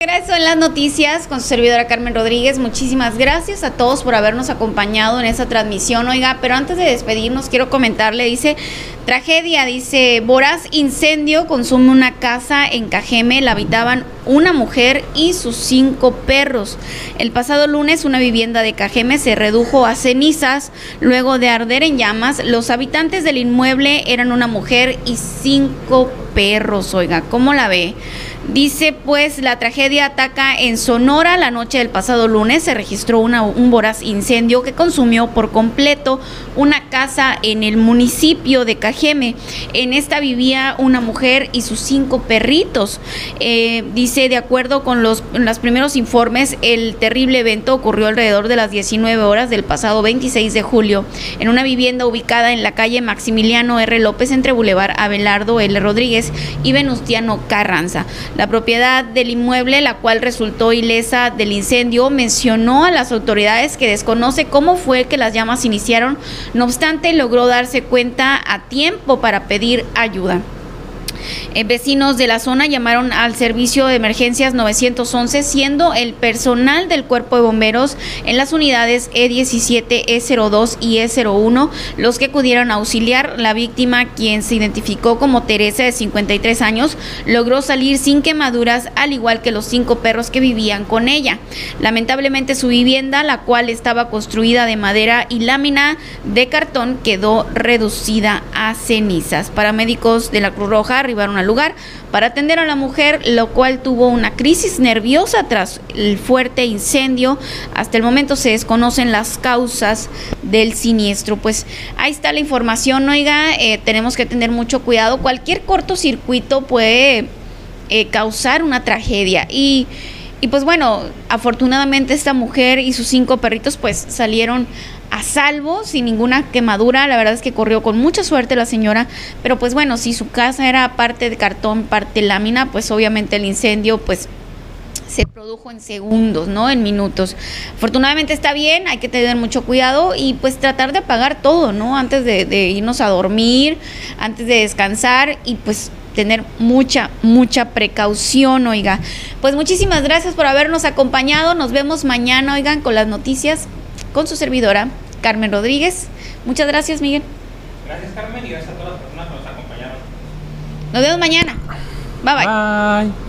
Gracias en las noticias con su servidora Carmen Rodríguez. Muchísimas gracias a todos por habernos acompañado en esta transmisión. Oiga, pero antes de despedirnos quiero comentarle, dice, tragedia, dice, voraz incendio consume una casa en Cajeme, la habitaban una mujer y sus cinco perros. El pasado lunes una vivienda de Cajeme se redujo a cenizas luego de arder en llamas. Los habitantes del inmueble eran una mujer y cinco perros. Oiga, ¿cómo la ve? Dice pues la tragedia ataca en Sonora la noche del pasado lunes. Se registró un voraz incendio que consumió por completo una casa en el municipio de Cajeme. En esta vivía una mujer y sus cinco perritos. Eh, dice, de acuerdo con los, los primeros informes, el terrible evento ocurrió alrededor de las 19 horas del pasado 26 de julio en una vivienda ubicada en la calle Maximiliano R. López entre Boulevard Abelardo L. Rodríguez y Venustiano Carranza. La propiedad del inmueble, la cual resultó ilesa del incendio, mencionó a las autoridades que desconoce cómo fue que las llamas iniciaron, no obstante logró darse cuenta a tiempo para pedir ayuda. Eh, vecinos de la zona llamaron al servicio de emergencias 911, siendo el personal del cuerpo de bomberos en las unidades E17, E02 y E01 los que acudieron a auxiliar. La víctima, quien se identificó como Teresa de 53 años, logró salir sin quemaduras, al igual que los cinco perros que vivían con ella. Lamentablemente su vivienda, la cual estaba construida de madera y lámina de cartón, quedó reducida a cenizas. Paramédicos de la Cruz Roja arribaron al lugar para atender a la mujer, lo cual tuvo una crisis nerviosa tras el fuerte incendio. Hasta el momento se desconocen las causas del siniestro. Pues ahí está la información, oiga, eh, tenemos que tener mucho cuidado. Cualquier cortocircuito puede eh, causar una tragedia y... Y pues bueno, afortunadamente esta mujer y sus cinco perritos pues salieron a salvo, sin ninguna quemadura. La verdad es que corrió con mucha suerte la señora, pero pues bueno, si su casa era parte de cartón, parte lámina, pues obviamente el incendio pues se produjo en segundos, ¿no? En minutos. Afortunadamente está bien, hay que tener mucho cuidado y pues tratar de apagar todo, ¿no? Antes de, de irnos a dormir, antes de descansar y pues tener mucha, mucha precaución, oiga. Pues muchísimas gracias por habernos acompañado. Nos vemos mañana, oigan, con las noticias con su servidora, Carmen Rodríguez. Muchas gracias, Miguel. Gracias, Carmen, y gracias a todas las personas que nos acompañaron. Nos vemos mañana. Bye bye. Bye.